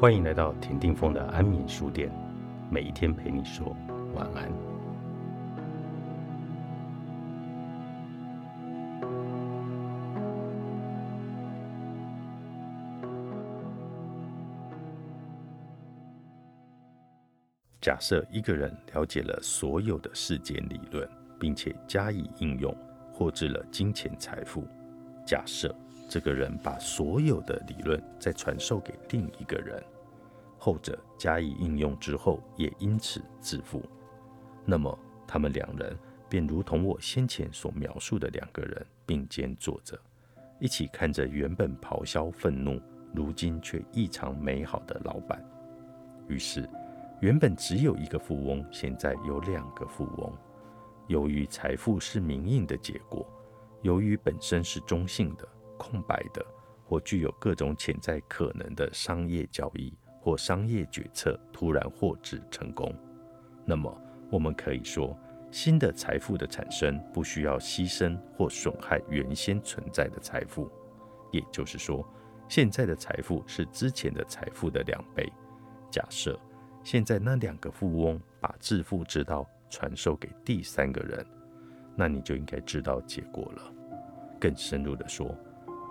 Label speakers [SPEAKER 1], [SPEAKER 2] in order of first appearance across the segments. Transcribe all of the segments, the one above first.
[SPEAKER 1] 欢迎来到田定峰的安眠书店，每一天陪你说晚安。假设一个人了解了所有的世间理论，并且加以应用，获致了金钱财富。假设这个人把所有的理论再传授给另一个人，后者加以应用之后也因此致富，那么他们两人便如同我先前所描述的两个人并肩坐着，一起看着原本咆哮愤怒，如今却异常美好的老板。于是，原本只有一个富翁，现在有两个富翁。由于财富是名印的结果。由于本身是中性的、空白的，或具有各种潜在可能的商业交易或商业决策突然获致成功，那么我们可以说，新的财富的产生不需要牺牲或损害原先存在的财富。也就是说，现在的财富是之前的财富的两倍。假设现在那两个富翁把致富之道传授给第三个人。那你就应该知道结果了。更深入的说，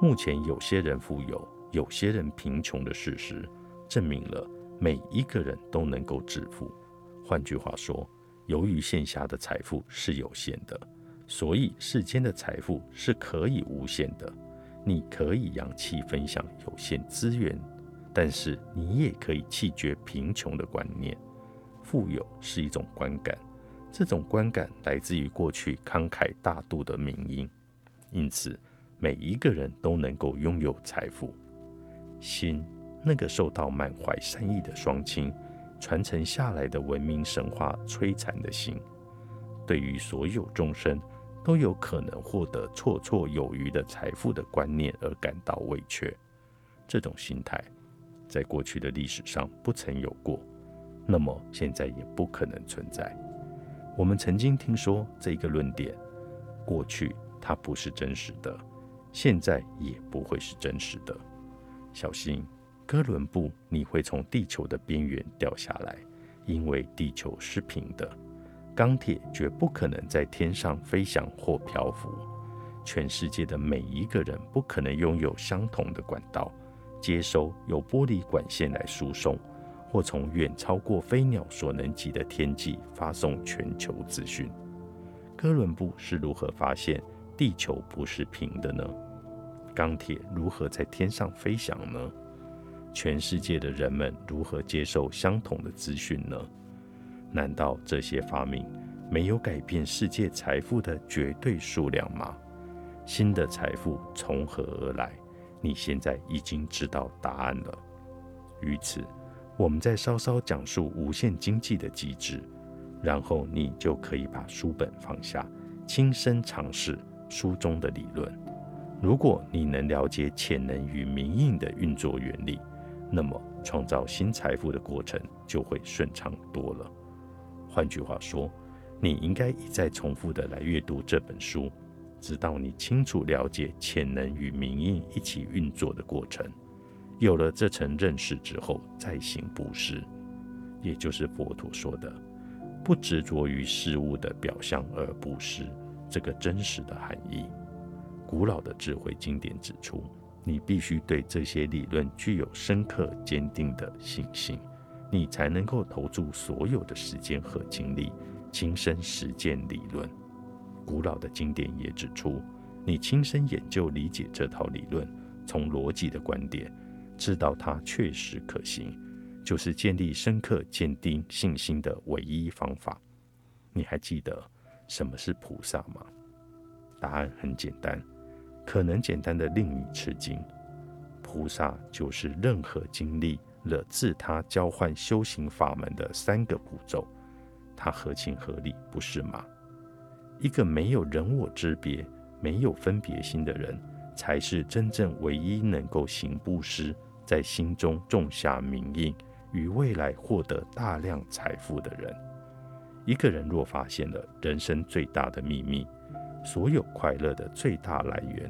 [SPEAKER 1] 目前有些人富有，有些人贫穷的事实，证明了每一个人都能够致富。换句话说，由于线下的财富是有限的，所以世间的财富是可以无限的。你可以扬弃分享有限资源，但是你也可以弃绝贫穷的观念。富有是一种观感。这种观感来自于过去慷慨大度的名音，因此每一个人都能够拥有财富。心那个受到满怀善意的双亲传承下来的文明神话摧残的心，对于所有众生都有可能获得绰绰有余的财富的观念而感到委屈。这种心态在过去的历史上不曾有过，那么现在也不可能存在。我们曾经听说这个论点，过去它不是真实的，现在也不会是真实的。小心，哥伦布，你会从地球的边缘掉下来，因为地球是平的。钢铁绝不可能在天上飞翔或漂浮。全世界的每一个人不可能拥有相同的管道，接收由玻璃管线来输送。或从远超过飞鸟所能及的天际发送全球资讯。哥伦布是如何发现地球不是平的呢？钢铁如何在天上飞翔呢？全世界的人们如何接受相同的资讯呢？难道这些发明没有改变世界财富的绝对数量吗？新的财富从何而来？你现在已经知道答案了。于此。我们再稍稍讲述无限经济的机制，然后你就可以把书本放下，亲身尝试书中的理论。如果你能了解潜能与明印的运作原理，那么创造新财富的过程就会顺畅多了。换句话说，你应该一再重复的来阅读这本书，直到你清楚了解潜能与明印一起运作的过程。有了这层认识之后，再行布施，也就是佛陀说的“不执着于事物的表象而布施”这个真实的含义。古老的智慧经典指出，你必须对这些理论具有深刻坚定的信心，你才能够投注所有的时间和精力，亲身实践理论。古老的经典也指出，你亲身研究理解这套理论，从逻辑的观点。知道它确实可行，就是建立深刻坚定信心的唯一方法。你还记得什么是菩萨吗？答案很简单，可能简单的令你吃惊。菩萨就是任何经历了自他交换修行法门的三个步骤，它合情合理，不是吗？一个没有人我之别、没有分别心的人，才是真正唯一能够行布施。在心中种下名印，与未来获得大量财富的人。一个人若发现了人生最大的秘密，所有快乐的最大来源；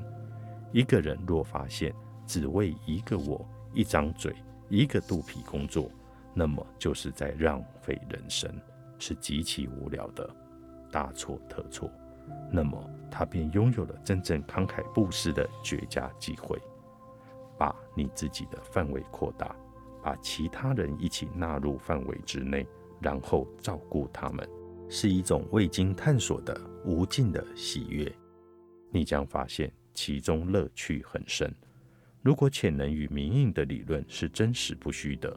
[SPEAKER 1] 一个人若发现只为一个我、一张嘴、一个肚皮工作，那么就是在浪费人生，是极其无聊的，大错特错。那么他便拥有了真正慷慨布施的绝佳机会，把你自己的范围扩大，把其他人一起纳入范围之内，然后照顾他们，是一种未经探索的无尽的喜悦。你将发现其中乐趣很深。如果潜能与明印的理论是真实不虚的，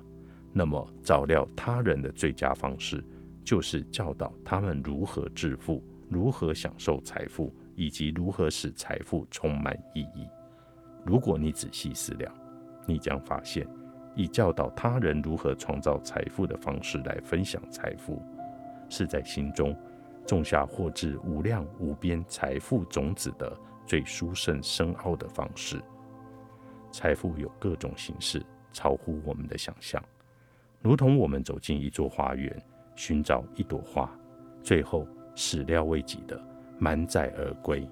[SPEAKER 1] 那么照料他人的最佳方式就是教导他们如何致富、如何享受财富，以及如何使财富充满意义。如果你仔细思量，你将发现，以教导他人如何创造财富的方式来分享财富，是在心中种下获致无量无边财富种子的最殊胜深奥的方式。财富有各种形式，超乎我们的想象，如同我们走进一座花园，寻找一朵花，最后始料未及的满载而归。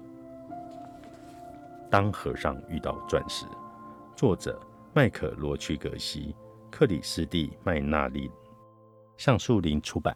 [SPEAKER 1] 当和尚遇到钻石，作者麦克罗屈格西，克里斯蒂麦纳利，橡树林出版。